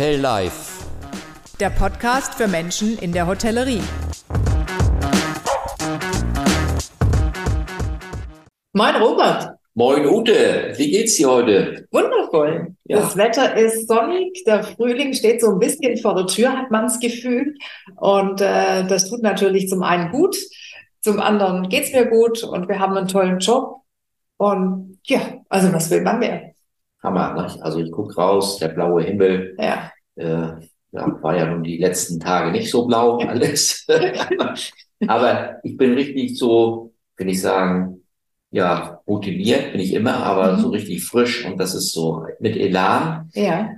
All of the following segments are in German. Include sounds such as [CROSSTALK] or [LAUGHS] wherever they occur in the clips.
Hotel Life. Der Podcast für Menschen in der Hotellerie. Moin Robert. Moin Ute, wie geht's dir heute? Wundervoll. Ja. Das Wetter ist sonnig, der Frühling steht so ein bisschen vor der Tür, hat man das Gefühl. Und äh, das tut natürlich zum einen gut, zum anderen geht's mir gut und wir haben einen tollen Job. Und ja, also was will man mehr? Hammer, ne? Also ich guck raus, der blaue Himmel, Ja, äh, ja, war ja nun die letzten Tage nicht so blau alles. [LAUGHS] aber ich bin richtig so, will ich sagen, ja, motiviert bin ich immer, aber Mhm. so richtig frisch und das ist so mit Elan. ja,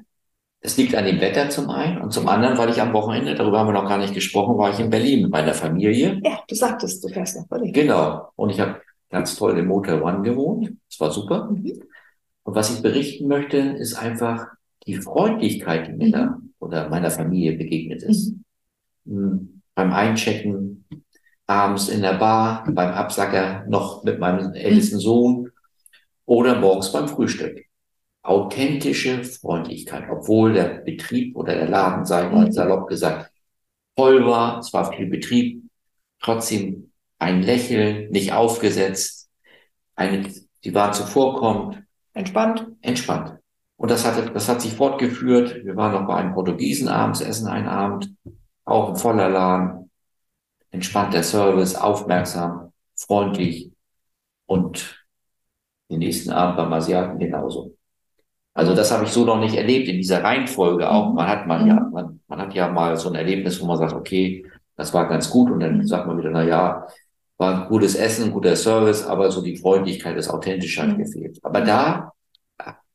Das liegt an dem Wetter zum einen und zum anderen, weil ich am Wochenende, darüber haben wir noch gar nicht gesprochen, war ich in Berlin mit meiner Familie. ja, du sagtest, du fährst nach Berlin. Genau. Und ich habe ganz toll im Motel One gewohnt. Es war super. Mhm. Und was ich berichten möchte, ist einfach die Freundlichkeit, die mir Mhm. da oder meiner Familie begegnet ist. Mhm. Hm, Beim Einchecken, abends in der Bar, beim Absacker noch mit meinem ältesten Sohn oder morgens beim Frühstück. Authentische Freundlichkeit, obwohl der Betrieb oder der Laden, sagen wir mal Mhm. salopp gesagt, voll war, es war viel Betrieb, trotzdem ein Lächeln, nicht aufgesetzt, eine, sie war zuvorkommend, Entspannt. entspannt. Und das hat, das hat sich fortgeführt. Wir waren noch bei einem Portugiesen abends essen einen Abend, auch ein voller Laden, entspannter Service, aufmerksam, freundlich und den nächsten Abend beim Asiaten genauso. Also das habe ich so noch nicht erlebt in dieser Reihenfolge auch. Man hat mal ja, man, man hat ja mal so ein Erlebnis, wo man sagt, okay, das war ganz gut und dann sagt man wieder, na ja, war ein gutes Essen, guter Service, aber so die Freundlichkeit, das Authentische hat Mhm. gefehlt. Aber da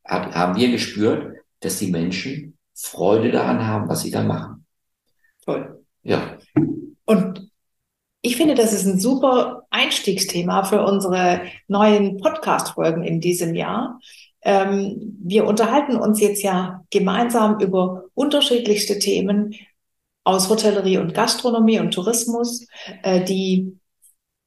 hat, haben wir gespürt, dass die Menschen Freude daran haben, was sie da machen. Toll. Ja, Und ich finde, das ist ein super Einstiegsthema für unsere neuen Podcast-Folgen in diesem Jahr. Ähm, wir unterhalten uns jetzt ja gemeinsam über unterschiedlichste Themen aus Hotellerie und Gastronomie und Tourismus, äh, die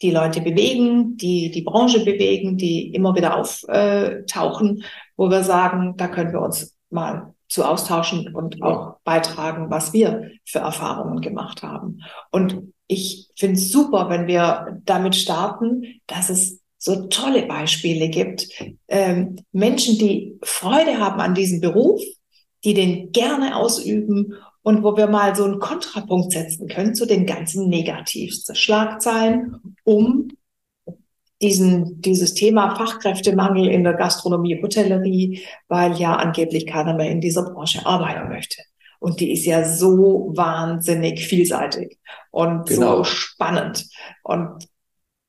die Leute bewegen, die die Branche bewegen, die immer wieder auftauchen, wo wir sagen, da können wir uns mal zu austauschen und auch beitragen, was wir für Erfahrungen gemacht haben. Und ich finde es super, wenn wir damit starten, dass es so tolle Beispiele gibt. Ähm, Menschen, die Freude haben an diesem Beruf, die den gerne ausüben und wo wir mal so einen Kontrapunkt setzen können zu den ganzen negativsten Schlagzeilen, um diesen, dieses Thema Fachkräftemangel in der Gastronomie, Hotellerie, weil ja angeblich keiner mehr in dieser Branche arbeiten möchte. Und die ist ja so wahnsinnig vielseitig und Genau. so spannend. Und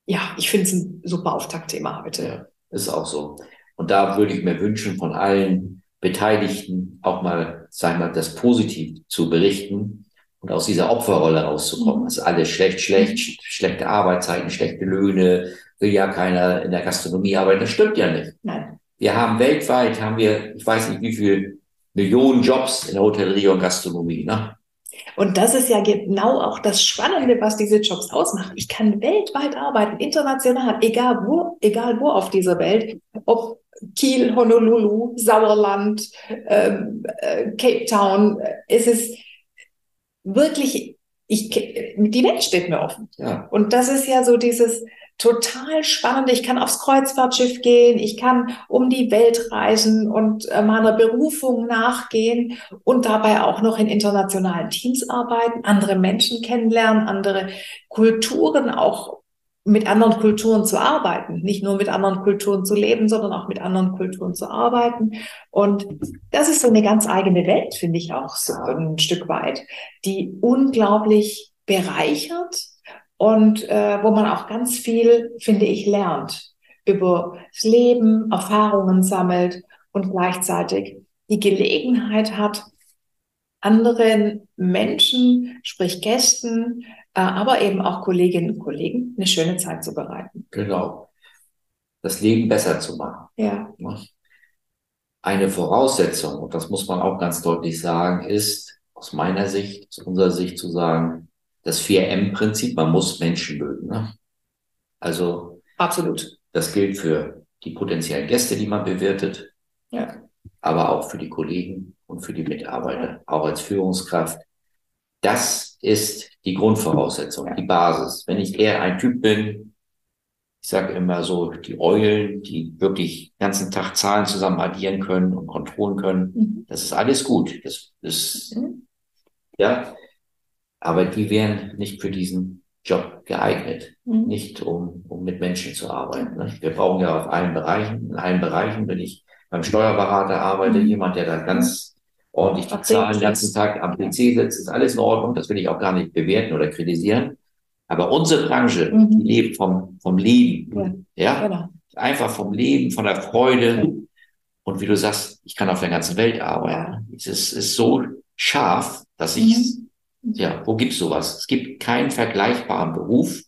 ja, ich finde es ein super Auftaktthema heute. ja, ist auch so. Und da würde ich mir wünschen, von allen Beteiligten auch mal, sagen wir, das positiv zu berichten und aus dieser Opferrolle rauszukommen. Mhm. Es ist alles schlecht, schlecht, sch schlechte Arbeitszeiten, schlechte Löhne, will ja keiner in der Gastronomie arbeiten. Das stimmt ja nicht. Nein. Wir haben weltweit, haben wir, ich weiß nicht wie viel Millionen Jobs in der Hotellerie und Gastronomie, ne? Und das ist ja genau auch das Spannende, was diese Jobs ausmacht. Ich kann weltweit arbeiten, international, egal wo, egal wo auf dieser Welt, ob Kiel, Honolulu, Sauerland, ähm, äh, Cape Town. Es ist wirklich, ich, die Welt steht mir offen. Ja, Und das ist ja so dieses total Spannende. Ich kann aufs Kreuzfahrtschiff gehen, ich kann um die Welt reisen und äh, meiner Berufung nachgehen und dabei auch noch in internationalen Teams arbeiten, andere Menschen kennenlernen, andere Kulturen auch mit anderen Kulturen zu arbeiten, nicht nur mit anderen Kulturen zu leben, sondern auch mit anderen Kulturen zu arbeiten. Und das ist so eine ganz eigene Welt, finde ich auch so ein Stück weit, die unglaublich bereichert und äh, wo man auch ganz viel, finde ich, lernt über das Leben, Erfahrungen sammelt und gleichzeitig die Gelegenheit hat, anderen Menschen, sprich Gästen, äh, aber eben auch Kolleginnen und Kollegen eine schöne Zeit zu bereiten. genau. Das Leben besser zu machen. Ja, ne? Eine Voraussetzung, und das muss man auch ganz deutlich sagen, ist aus meiner Sicht, aus unserer Sicht zu sagen, das 4M-Prinzip, man muss Menschen mögen. Ne? Also absolut. das gilt für die potenziellen Gäste, die man bewirtet, Ja. aber auch für die Kollegen und für die Mitarbeiter, auch als Führungskraft. Das ist die Grundvoraussetzung, die Basis. Wenn ich eher ein Typ bin, ich sage immer so, die Eulen, die wirklich den ganzen Tag Zahlen zusammen addieren können und kontrollieren können, mhm. das ist alles gut. Das ist, mhm. ja, aber die wären nicht für diesen Job geeignet, mhm. nicht um, um mit Menschen zu arbeiten. Ne? Wir brauchen ja auf allen Bereichen, in allen Bereichen, wenn ich beim Steuerberater arbeite, mhm. jemand, der da ganz ordentlich die Zahlen den ganzen Tag am PC sitzt, ist alles in Ordnung. Das will ich auch gar nicht bewerten oder kritisieren. Aber unsere Branche, mhm. die lebt vom, vom Leben. Ja. ja? Genau. Einfach vom Leben, von der Freude. Und wie du sagst, ich kann auf der ganzen Welt arbeiten. Es ist, ist so scharf, dass ich, mhm. Ja, wo gibt's sowas? Es gibt keinen vergleichbaren Beruf.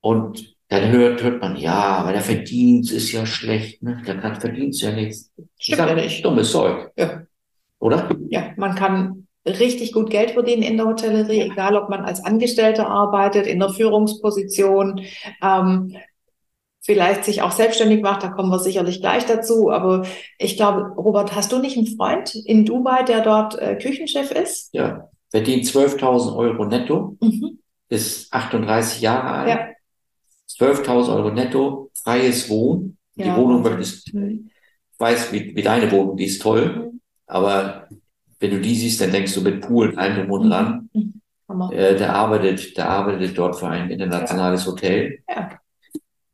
Und dann hört, hört man, ja, aber der Verdienst ist ja schlecht, ne? Der kann Verdienst ja nichts. Stimmt ja nicht. Dummes Zeug. Ja. Oder? Ja, man kann richtig gut Geld verdienen in der Hotellerie, egal ob man als Angestellter arbeitet, in der Führungsposition, ähm, vielleicht sich auch selbstständig macht, da kommen wir sicherlich gleich dazu. Aber ich glaube, Robert, hast du nicht einen Freund in Dubai, der dort äh, Küchenchef ist? Ja, verdient 12.000 Euro netto, mhm. ist 38 Jahre alt, ja. 12.000 Euro netto, freies Wohnen. Die ja. Wohnung möchtest, mhm. ich weiß, wie, wie deine Wohnung, die ist toll, mhm. aber wenn du die siehst, dann denkst du mit Pool, allem drum und dran. Mhm. Äh, der arbeitet, der arbeitet dort für ein internationales ja. Hotel ja.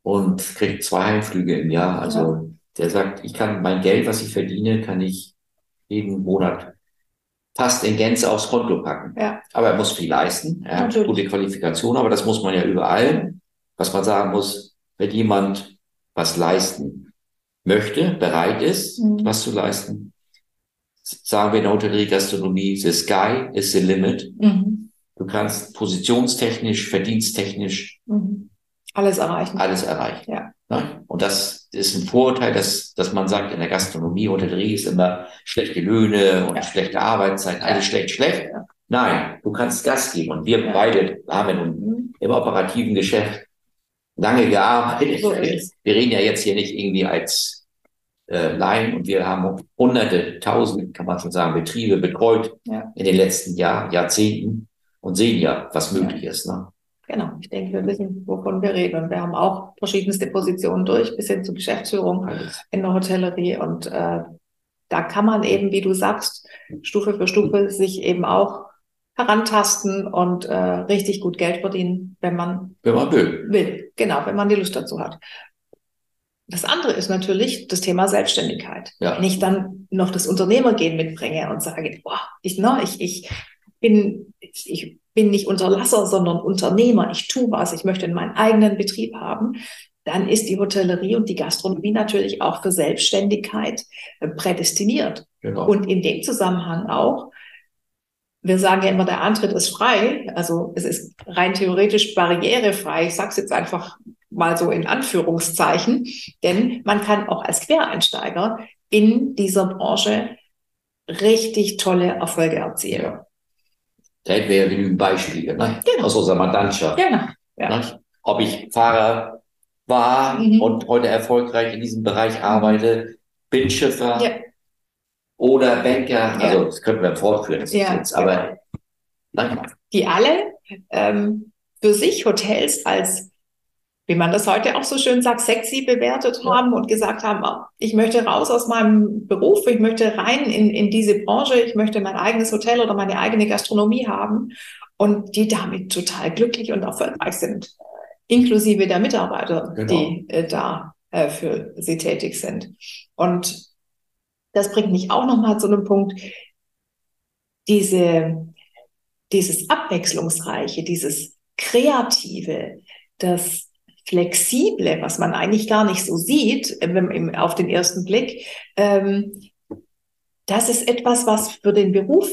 Und kriegt zwei Heimflüge im Jahr. Also der sagt, ich kann mein Geld, was ich verdiene, kann ich jeden Monat fast in Gänze aufs Konto packen. Ja. Aber er muss viel leisten. Er hat gute Qualifikation, aber das muss man ja überall. Was man sagen muss, wenn jemand was leisten möchte, bereit ist, mhm. was zu leisten, sagen wir in der Hotellerie, Gastronomie, the sky is the limit. Mhm. Du kannst positionstechnisch, verdiensttechnisch mhm. Alles erreichen. Alles erreichen. Ja. Ne? Und das ist ein Vorurteil, dass, dass man sagt, in der Gastronomie, Hotellerie ist immer schlechte Löhne und ja. schlechte Arbeitszeiten, alles schlecht, schlecht. Nein, du kannst Gas geben. Und wir beide haben im, mhm. im operativen Geschäft lange gearbeitet. So wir reden ja jetzt hier nicht irgendwie als äh, Laien und wir haben hunderte, tausende, kann man schon sagen, Betriebe betreut ja. in den letzten Jahr, Jahrzehnten und sehen ja, was möglich ja. ist. Ne? Genau, ich denke, wir wissen, wovon wir reden. Und wir haben auch verschiedenste Positionen durch, bis hin zur Geschäftsführung in der Hotellerie. Und äh, da kann man eben, wie du sagst, Stufe für Stufe sich eben auch herantasten und äh, richtig gut Geld verdienen, wenn man, wenn man will. will. Genau, wenn man die Lust dazu hat. Das andere ist natürlich das Thema Selbstständigkeit. Ja. Wenn ich dann noch das Unternehmergehen mitbringe und sage, boah, ich, ne, ich, ich bin, ich bin nicht Unterlasser, sondern Unternehmer. Ich tue was. Ich möchte meinen eigenen Betrieb haben. Dann ist die Hotellerie und die Gastronomie natürlich auch für Selbstständigkeit äh, prädestiniert. Genau. Und in dem Zusammenhang auch, wir sagen ja immer, der Antritt ist frei. Also es ist rein theoretisch barrierefrei. Ich sage es jetzt einfach mal so in Anführungszeichen, denn man kann auch als Quereinsteiger in dieser Branche richtig tolle Erfolge erzielen. Ja. Da hätten wir ja genügend Beispiele ne? genau. aus unserer Mandantschaft. Genau. Ja. Ne? Ob ich Fahrer war mhm. und heute erfolgreich in diesem Bereich arbeite, Bildschiffer ja. oder Banker, also das könnten wir fortführen, das ja, jetzt, aber genau. die alle ähm, für sich Hotels als wie man das heute auch so schön sagt, sexy bewertet haben und gesagt haben, oh, ich möchte raus aus meinem Beruf, ich möchte rein in, in diese Branche, ich möchte mein eigenes Hotel oder meine eigene Gastronomie haben und die damit total glücklich und erfolgreich sind, inklusive der Mitarbeiter, genau. die äh, da äh, für sie tätig sind. Und das bringt mich auch nochmal zu einem Punkt, diese, dieses Abwechslungsreiche, dieses Kreative, das Flexible, was man eigentlich gar nicht so sieht ähm, auf den ersten Blick, ähm, das ist etwas, was für den Beruf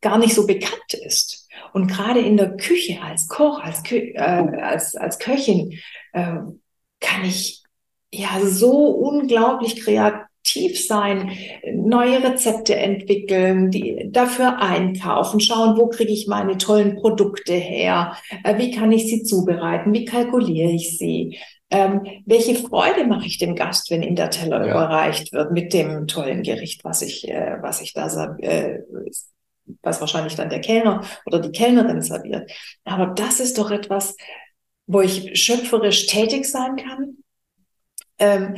gar nicht so bekannt ist. Und gerade in der Küche als Koch, als, Kö äh, als, als Köchin äh, kann ich ja so unglaublich kreativ aktiv sein, neue Rezepte entwickeln, die dafür einkaufen, schauen, wo kriege ich meine tollen Produkte her, äh, wie kann ich sie zubereiten, wie kalkuliere ich sie. Ähm, welche Freude mache ich dem Gast, wenn ihm der Teller Ja. überreicht wird mit dem tollen Gericht, was ich, äh, was ich da äh, was wahrscheinlich dann der Kellner oder die Kellnerin serviert. Aber das ist doch etwas, wo ich schöpferisch tätig sein kann. Ähm,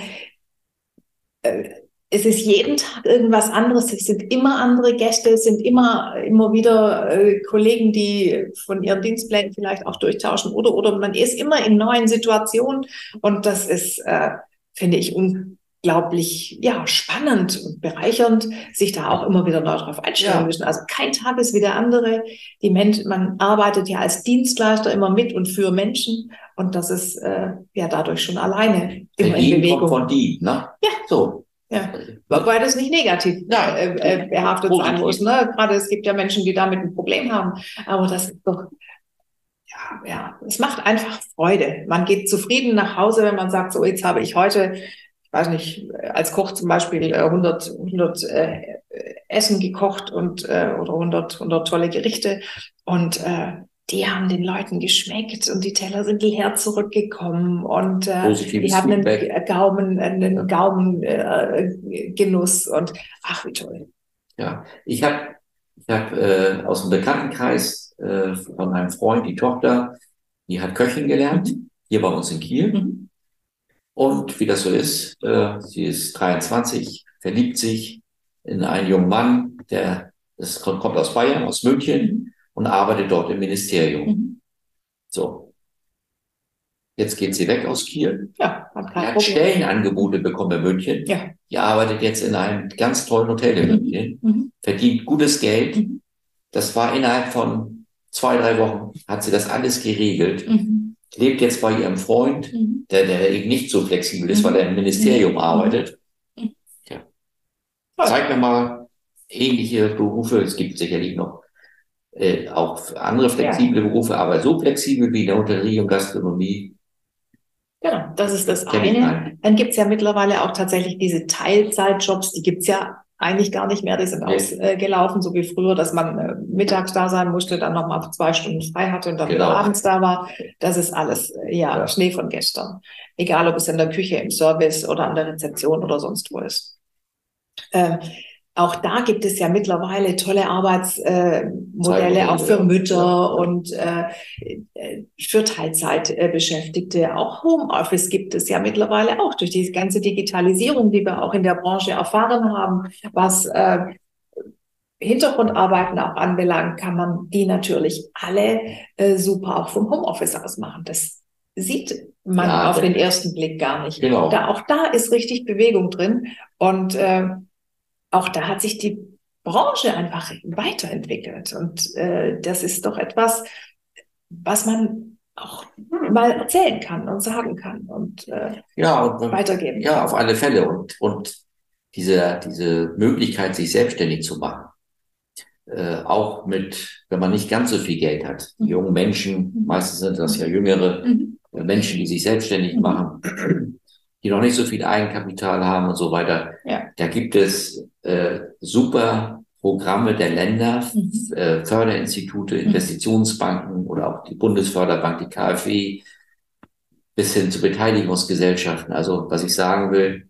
äh, es ist jeden Tag irgendwas anderes. Es sind immer andere Gäste, es sind immer, immer wieder äh, Kollegen, die von ihren Dienstplänen vielleicht auch durchtauschen oder, oder man ist immer in neuen Situationen und das ist, äh, finde ich, unglaublich, ja, spannend und bereichernd, sich da auch immer wieder neu drauf einstellen Ja. müssen. Also kein Tag ist wie der andere. Die Menschen, man arbeitet ja als Dienstleister immer mit und für Menschen und das ist, äh, ja, dadurch schon alleine immer in Berlin kommt Bewegung. von die, ne? Ja. So. Ja. Wobei das nicht negativ Nein. äh, äh, behaftet sein Positiv. muss. Ne? Gerade es gibt ja Menschen, die damit ein Problem haben. Aber das ist doch, ja, ja, es macht einfach Freude. Man geht zufrieden nach Hause, wenn man sagt, so jetzt habe ich heute, ich weiß nicht, als Koch zum Beispiel äh, 100, 100 äh, Essen gekocht und äh, oder 100, 100 tolle Gerichte und äh, die haben den Leuten geschmeckt und die Teller sind leer zurückgekommen und äh, Positives die haben einen Feedback. Gaumen, einen Gaumen äh, Genuss und ach wie toll. Ja, ich habe ich hab, äh, aus dem Bekanntenkreis äh, von einem Freund die Tochter, die hat Köchin gelernt, hier bei uns in Kiel. Mhm. Und wie das so ist, äh, sie ist 23, verliebt sich in einen jungen Mann, der das kommt kommt aus Bayern, aus München und arbeitet dort im Ministerium. Mhm. So. Jetzt geht sie weg aus Kiel. Ja, hat kein hat. Stellenangebote bekommen in München. Ja. Die arbeitet jetzt in einem ganz tollen Hotel in München, Mhm. verdient gutes Geld. Mhm. Das war innerhalb von zwei, drei Wochen, hat sie das alles geregelt. Mhm. Lebt jetzt bei ihrem Freund, Mhm. der, der eben nicht so flexibel ist, Mhm. weil er im Ministerium Mhm. arbeitet. Mhm. Ja. Zeig mir mal ähnliche Berufe. Es gibt sicherlich noch äh, auch andere flexible Berufe, aber so flexibel wie in der Hotellerie und Gastronomie Genau, das ist das eine. Dann gibt's ja mittlerweile auch tatsächlich diese Teilzeitjobs, die gibt's ja eigentlich gar nicht mehr, die sind Nee. ausgelaufen, so wie früher, dass man äh, mittags da sein musste, dann nochmal zwei Stunden frei hatte und dann Genau. wieder abends da war. Das ist alles, äh, ja, Ja. Schnee von gestern. Egal, ob es in der Küche, im Service oder an der Rezeption oder sonst wo ist. Ähm, auch da gibt es ja mittlerweile tolle Arbeitsmodelle, äh, auch für. Mütter Ja. und äh, für Teilzeitbeschäftigte. Auch Homeoffice gibt es ja mittlerweile auch durch diese ganze Digitalisierung, die wir auch in der Branche erfahren haben, was äh, Hintergrundarbeiten auch anbelangt, kann man die natürlich alle äh, super auch vom Homeoffice aus machen. Das sieht man Ja, auf den ersten Blick gar nicht. Genau. Da, auch da ist richtig Bewegung drin und äh, auch da hat sich die Branche einfach weiterentwickelt und äh, das ist doch etwas, was man auch mal erzählen kann und sagen kann und äh, Ja, und, weitergeben. ja, auf alle Fälle. Und, und diese, diese Möglichkeit, sich selbstständig zu machen, äh, auch mit, wenn man nicht ganz so viel Geld hat. Die Mhm. jungen Menschen, meistens sind das ja jüngere Mhm. Menschen, die sich selbstständig Mhm. machen, die noch nicht so viel Eigenkapital haben und so weiter. Ja. Da gibt es äh, super Programme der Länder, Mhm. äh, Förderinstitute, Investitionsbanken oder auch die Bundesförderbank, die KfW, bis hin zu Beteiligungsgesellschaften. Also was ich sagen will,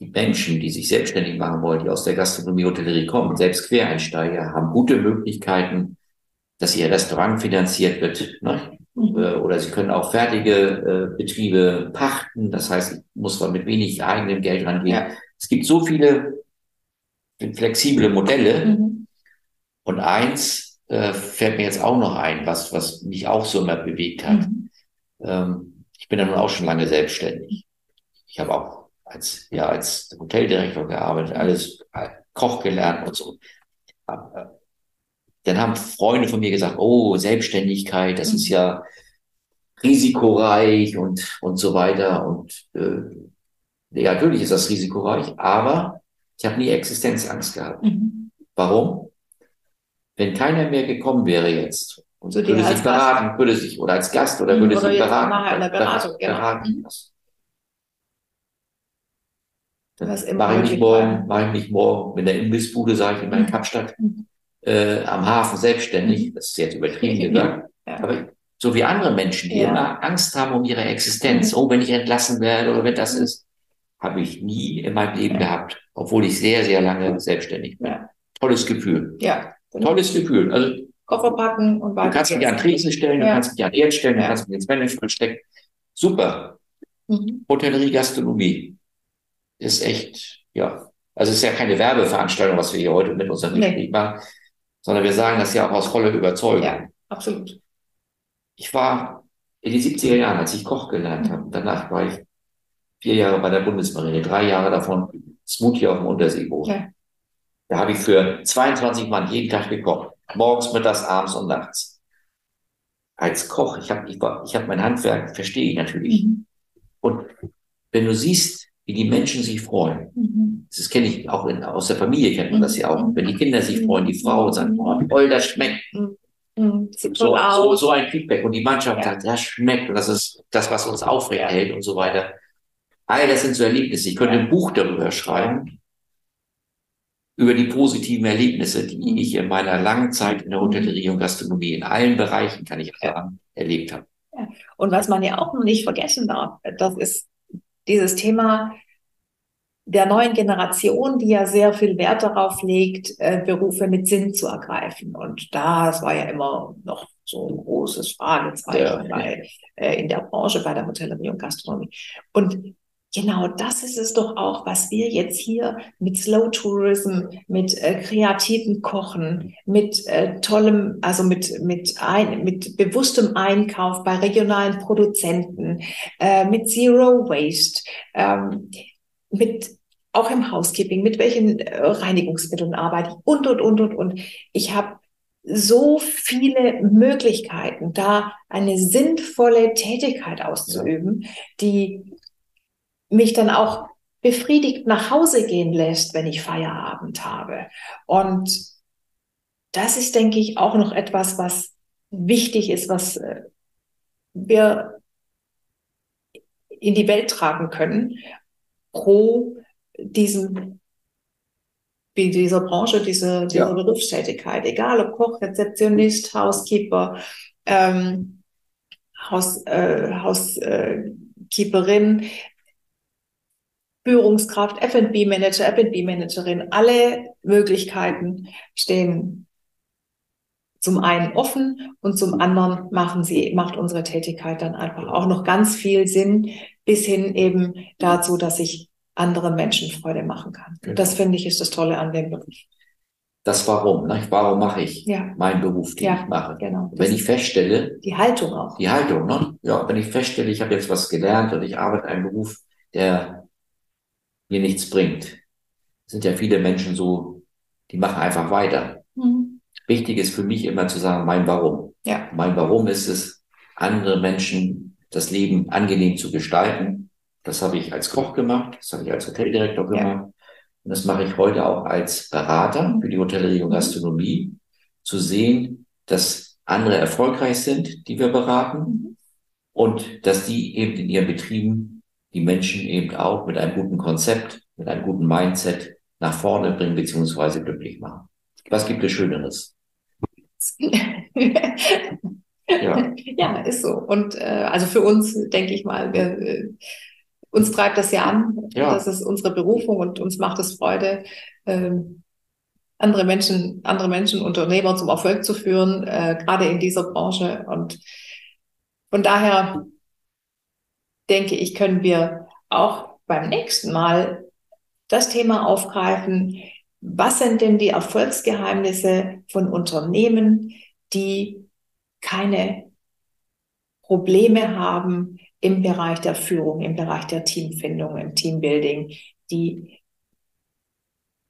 die Menschen, die sich selbstständig machen wollen, die aus der Gastronomie, Hotellerie kommen, selbst Quereinsteiger, haben gute Möglichkeiten, dass ihr Restaurant finanziert wird. Ne? Mhm. Äh, Oder sie können auch fertige äh, Betriebe pachten. Das heißt, muss man mit wenig eigenem Geld rangehen. Ja. Es gibt so viele flexible Modelle. Mhm. Und eins äh, fällt mir jetzt auch noch ein, was, was mich auch so immer bewegt hat. Mhm. Ähm, ich bin ja nun auch schon lange selbstständig. Ich habe auch als, ja, als Hoteldirektor gearbeitet, alles äh, Koch gelernt und so. Aber, Dann haben Freunde von mir gesagt, oh, Selbstständigkeit, das ist ja risikoreich und, und so weiter. Und äh, ja, natürlich ist das risikoreich, aber ich habe nie Existenzangst gehabt. Mhm. Warum? Wenn keiner mehr gekommen wäre jetzt und dir würde sich beraten, würde sich, oder als Gast oder Mhm, würde oder sich beraten, Beratung, genau. beraten Mhm. Dann mache ich nicht morgen, mache ich nicht morgen mit der Imbissbude, sage ich in meiner Mhm. Kapstadt, Mhm. Äh, am Hafen selbstständig. Das ist jetzt übertrieben gesagt. Ja. Aber So wie andere Menschen, die Ja. immer Angst haben um ihre Existenz. Mhm. Oh, wenn ich entlassen werde oder wenn das ist, habe ich nie in meinem Leben gehabt, obwohl ich sehr, sehr lange selbstständig bin. Tolles Gefühl. Ja. Tolles Gefühl. Also Koffer packen und du weiter. kannst mich an Tresen stellen, du Ja. kannst mich an Erd stellen, du Ja. kannst mich ins Management stecken. Super. Mhm. Hotellerie, Gastronomie ist echt, ja. Also es ist ja keine Werbeveranstaltung, was wir hier heute mit unserem Nee. Gespräch machen, sondern wir sagen das ja auch aus voller Überzeugung. Ja, absolut. Ich war in den 70er Jahren, als ich Koch gelernt habe, danach war ich vier Jahre bei der Bundesmarine, drei Jahre davon Smoothie auf dem Unterseeboot. Ja. Da habe ich für 22 Mann jeden Tag gekocht. Morgens, mittags, abends und nachts. Als Koch, ich habe ich ich hab mein Handwerk, verstehe ich natürlich. Mhm. Und wenn du siehst, wie die Menschen sich freuen, Mhm. das kenne ich auch in, aus der Familie, kennt man das ja auch. Mhm. Wenn die Kinder sich freuen, die Frau und sagen, oh, toll, das schmeckt. Mhm. Sieht So, so, so ein Feedback. Und die Mannschaft Ja. sagt, das schmeckt und das ist das, was uns aufrecht hält und so weiter. All das sind so Erlebnisse. Ich könnte ein Buch darüber schreiben, über die positiven Erlebnisse, die Mhm. ich in meiner langen Zeit in der Hotellerie und Gastronomie in allen Bereichen, kann ich sagen, erlebt habe. Und was man ja auch noch nicht vergessen darf, das ist dieses Thema der neuen Generation, die ja sehr viel Wert darauf legt, äh, Berufe mit Sinn zu ergreifen. Und das war ja immer noch so ein großes Fragezeichen Ja. bei, äh, in der Branche, bei der Hotellerie und Gastronomie. Und genau das ist es doch auch, was wir jetzt hier mit Slow Tourism, mit äh, kreativen Kochen, mit äh, tollem, also mit, mit, ein, mit bewusstem Einkauf bei regionalen Produzenten, äh, mit Zero Waste, ähm, mit auch im Housekeeping, mit welchen äh, Reinigungsmitteln arbeite ich und, und, und, und, und. Ich habe so viele Möglichkeiten, da eine sinnvolle Tätigkeit auszuüben, die mich dann auch befriedigt nach Hause gehen lässt, wenn ich Feierabend habe. Und das ist, denke ich, auch noch etwas, was wichtig ist, was äh, wir in die Welt tragen können, pro diesem, dieser Branche, diese, dieser Ja. Berufstätigkeit, egal ob Koch, Rezeptionist, Housekeeper, ähm, Haus, äh, Housekeeperin, Führungskraft, F&B-Manager, F&B-Managerin, alle Möglichkeiten stehen zum einen offen und zum anderen machen sie, macht unsere Tätigkeit dann einfach auch noch ganz viel Sinn bis hin eben dazu, dass ich anderen Menschen Freude machen kann. Genau. Das finde ich ist das Tolle an dem Beruf. Das Warum, ne? warum mache ich Ja, meinen Beruf, den Ja. ich mache? genau. Das Wenn ich ist feststelle, die Haltung auch. die Haltung, ne? Ja, wenn ich feststelle, ich habe jetzt was gelernt und ich arbeite einen Beruf, der mir nichts bringt, sind ja viele Menschen so, die machen einfach weiter. Mhm. Wichtig ist für mich immer zu sagen, mein Warum. Ja, Mein Warum ist es, andere Menschen das Leben angenehm zu gestalten. Das habe ich als Koch gemacht, das habe ich als Hoteldirektor Ja. gemacht. Und das mache ich heute auch als Berater für die Hotellerie und Mhm. Gastronomie, zu sehen, dass andere erfolgreich sind, die wir beraten, Mhm. und dass die eben in ihren Betrieben die Menschen eben auch mit einem guten Konzept, mit einem guten Mindset nach vorne bringen beziehungsweise glücklich machen. Was gibt es Schöneres? [LAUGHS] Ja. ja, ist so. Und äh, also für uns, denke ich mal, wir, äh, uns treibt das ja an. Ja. Das ist unsere Berufung und uns macht es Freude, ähm, andere Menschen, andere Menschen, Unternehmer zum Erfolg zu führen, äh, gerade in dieser Branche. Und von daher denke ich, können wir auch beim nächsten Mal das Thema aufgreifen. Was sind denn die Erfolgsgeheimnisse von Unternehmen, die keine Probleme haben im Bereich der Führung, im Bereich der Teamfindung, im Teambuilding, die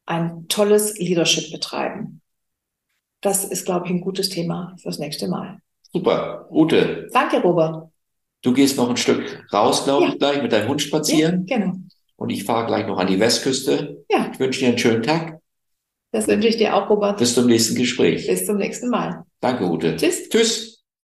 ein tolles Leadership betreiben. Das ist, glaube ich, ein gutes Thema fürs nächste Mal. Super. Ute, Danke, Robert. Du gehst noch ein Stück raus, glaube Ja. ich, gleich mit deinem Hund spazieren. Ja, genau. Und ich fahre gleich noch an die Westküste. Ja. Ich wünsche dir einen schönen Tag. Das wünsche ich dir auch, Robert. Bis zum nächsten Gespräch. Bis zum nächsten Mal. Danke, Ute. Tschüss. Tschüss.